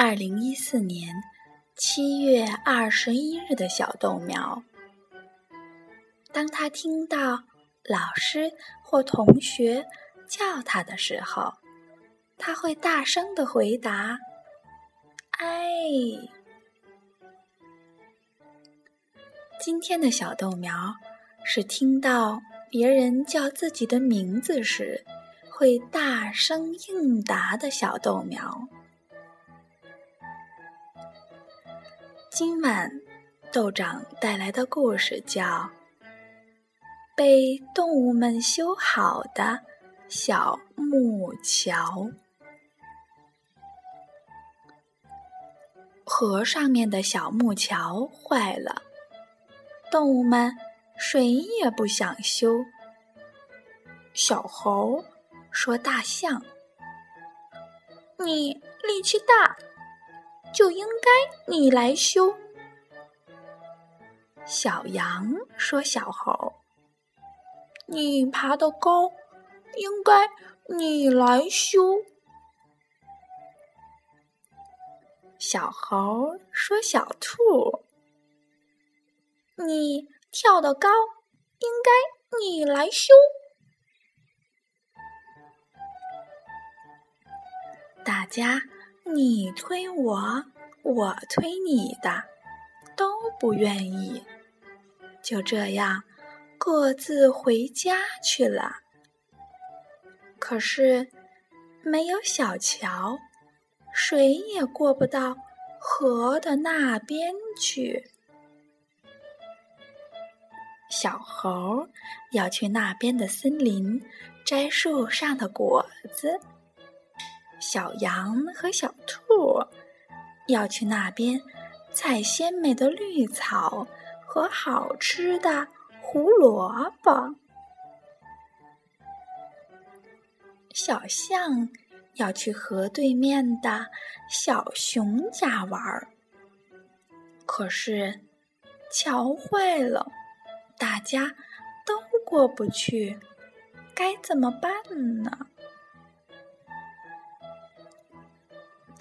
二零一四年七月二十一日的小豆苗，当他听到老师或同学叫他的时候，他会大声的回答：“哎。”今天的小豆苗是听到别人叫自己的名字时，会大声应答的小豆苗。今晚，豆长带来的故事叫《被动物们修好的小木桥》。河上面的小木桥坏了，动物们谁也不想修。小猴说：“大象，你力气大。”就应该你来修。小羊说：“小猴，你爬得高，应该你来修。”小猴说：“小兔，你跳得高，应该你来修。”大家。你推我，我推你的，都不愿意。就这样，各自回家去了。可是，没有小桥，谁也过不到河的那边去。小猴要去那边的森林摘树上的果子。小羊和小兔要去那边采鲜美的绿草和好吃的胡萝卜。小象要去河对面的小熊家玩儿，可是桥坏了，大家都过不去，该怎么办呢？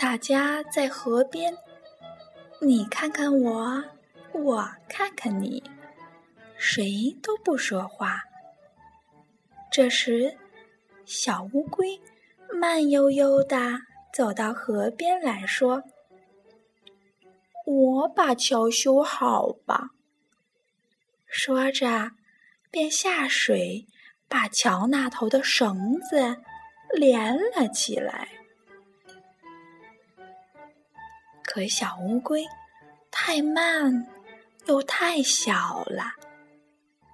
大家在河边，你看看我，我看看你，谁都不说话。这时，小乌龟慢悠悠的走到河边来说：“我把桥修好吧。”说着，便下水把桥那头的绳子连了起来。可小乌龟太慢，又太小了，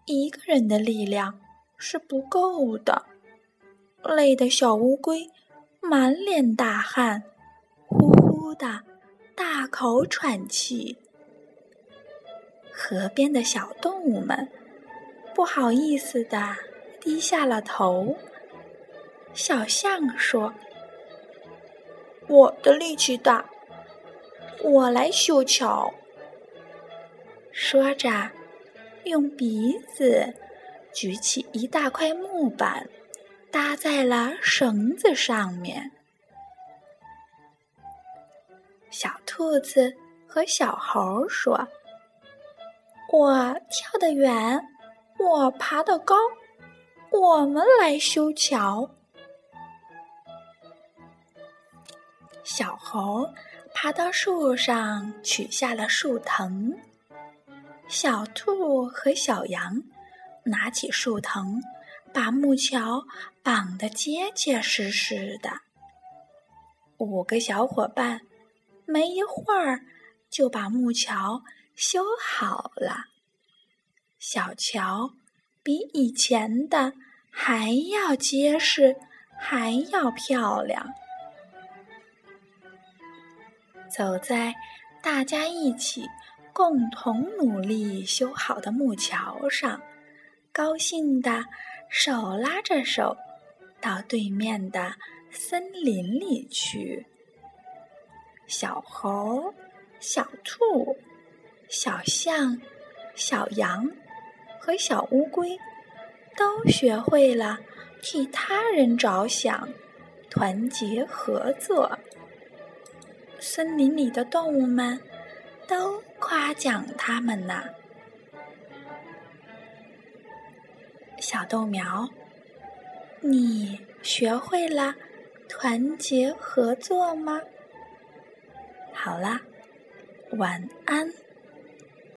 一个人的力量是不够的。累得小乌龟满脸大汗，呼呼的大口喘气。河边的小动物们不好意思的低下了头。小象说：“我的力气大。”我来修桥。说着，用鼻子举起一大块木板，搭在了绳子上面。小兔子和小猴说：“我跳得远，我爬得高，我们来修桥。”小猴。爬到树上，取下了树藤。小兔和小羊拿起树藤，把木桥绑得结结实实的。五个小伙伴没一会儿就把木桥修好了。小桥比以前的还要结实，还要漂亮。走在大家一起共同努力修好的木桥上，高兴的手拉着手，到对面的森林里去。小猴、小兔、小象、小羊和小乌龟都学会了替他人着想，团结合作。森林里的动物们都夸奖他们呢。小豆苗，你学会了团结合作吗？好啦，晚安。